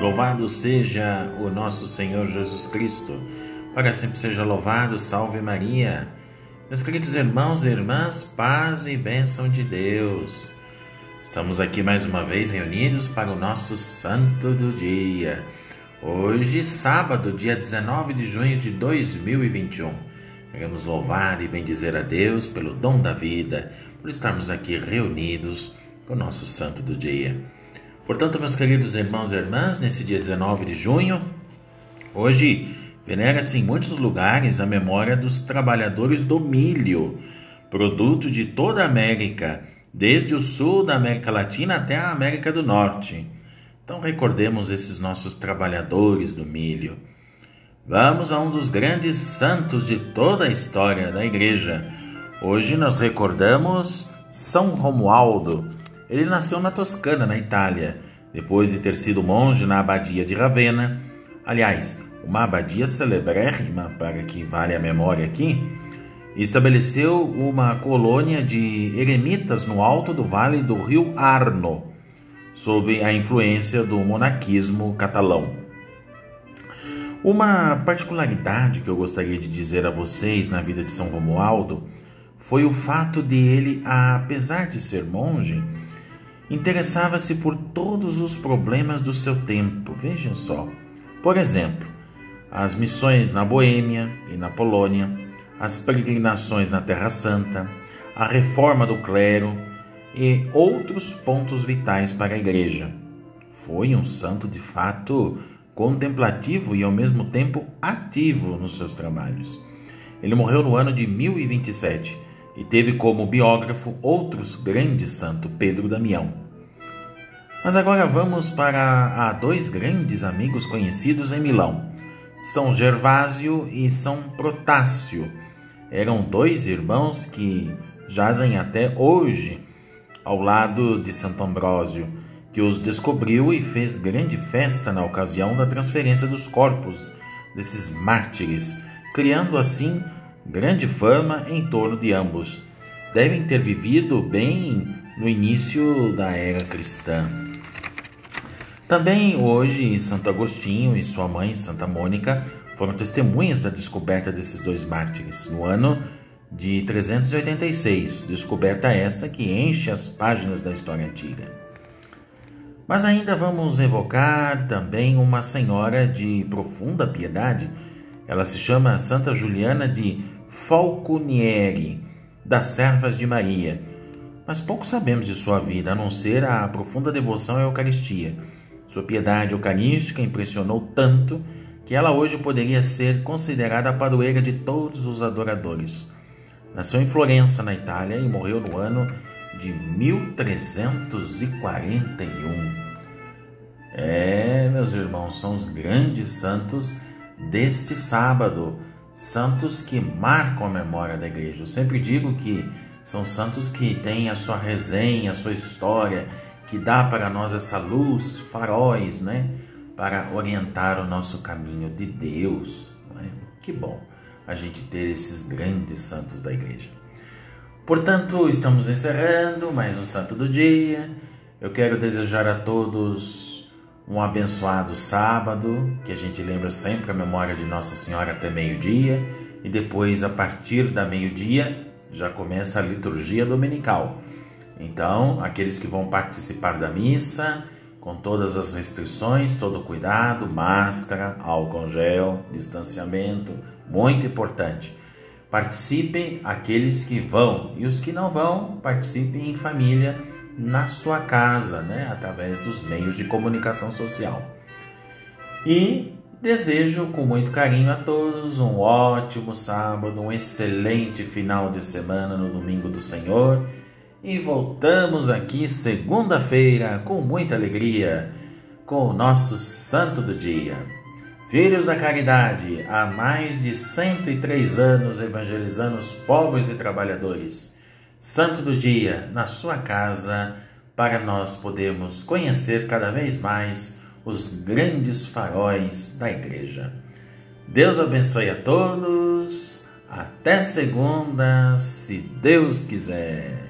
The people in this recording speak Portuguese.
Louvado seja o nosso Senhor Jesus Cristo. Para sempre seja louvado, salve Maria. Meus queridos irmãos e irmãs, paz e bênção de Deus. Estamos aqui mais uma vez reunidos para o nosso Santo do Dia. Hoje, sábado, dia 19 de junho de 2021. Queremos louvar e bendizer a Deus pelo dom da vida, por estarmos aqui reunidos com o nosso Santo do Dia. Portanto, meus queridos irmãos e irmãs, nesse dia 19 de junho, hoje venera-se em muitos lugares a memória dos trabalhadores do milho, produto de toda a América, desde o sul da América Latina até a América do Norte. Então, recordemos esses nossos trabalhadores do milho. Vamos a um dos grandes santos de toda a história da Igreja. Hoje nós recordamos São Romualdo ele nasceu na Toscana, na Itália, depois de ter sido monge na abadia de Ravenna. Aliás, uma abadia celebrérrima, para que vale a memória aqui, estabeleceu uma colônia de eremitas no alto do vale do rio Arno, sob a influência do monaquismo catalão. Uma particularidade que eu gostaria de dizer a vocês na vida de São Romualdo foi o fato de ele, apesar de ser monge, interessava-se por todos os problemas do seu tempo. Vejam só. Por exemplo, as missões na Boêmia e na Polônia, as peregrinações na Terra Santa, a reforma do clero e outros pontos vitais para a Igreja. Foi um santo de fato contemplativo e ao mesmo tempo ativo nos seus trabalhos. Ele morreu no ano de 1027 e teve como biógrafo outros grandes santos, Pedro Damião. Mas agora vamos para dois grandes amigos conhecidos em Milão, São Gervásio e São Protácio. Eram dois irmãos que jazem até hoje ao lado de Santo Ambrósio, que os descobriu e fez grande festa na ocasião da transferência dos corpos desses mártires, criando assim grande fama em torno de ambos. Devem ter vivido bem no início da era cristã. Também hoje Santo Agostinho e sua mãe Santa Mônica foram testemunhas da descoberta desses dois mártires no ano de 386, descoberta essa que enche as páginas da história antiga. Mas ainda vamos evocar também uma senhora de profunda piedade. Ela se chama Santa Juliana de Falconieri, das Servas de Maria. Mas pouco sabemos de sua vida, a não ser a profunda devoção à Eucaristia. Sua piedade eucarística impressionou tanto que ela hoje poderia ser considerada a padroeira de todos os adoradores. Nasceu em Florença, na Itália, e morreu no ano de 1341. É, meus irmãos, são os grandes santos deste sábado santos que marcam a memória da igreja. Eu sempre digo que são santos que têm a sua resenha, a sua história, que dá para nós essa luz, faróis, né? Para orientar o nosso caminho de Deus. É? Que bom a gente ter esses grandes santos da igreja. Portanto, estamos encerrando mais um Santo do Dia. Eu quero desejar a todos um abençoado sábado, que a gente lembra sempre a memória de Nossa Senhora até meio-dia, e depois, a partir da meio-dia, já começa a liturgia dominical. Então, aqueles que vão participar da missa, com todas as restrições, todo cuidado, máscara, álcool gel, distanciamento, muito importante. Participem aqueles que vão e os que não vão, participem em família na sua casa, né, através dos meios de comunicação social. E desejo com muito carinho a todos um ótimo sábado, um excelente final de semana no domingo do Senhor. E voltamos aqui segunda-feira com muita alegria com o nosso santo do dia. Filhos da Caridade, há mais de 103 anos evangelizando os pobres e trabalhadores Santo do Dia na sua casa, para nós podermos conhecer cada vez mais os grandes faróis da Igreja. Deus abençoe a todos. Até segunda, se Deus quiser.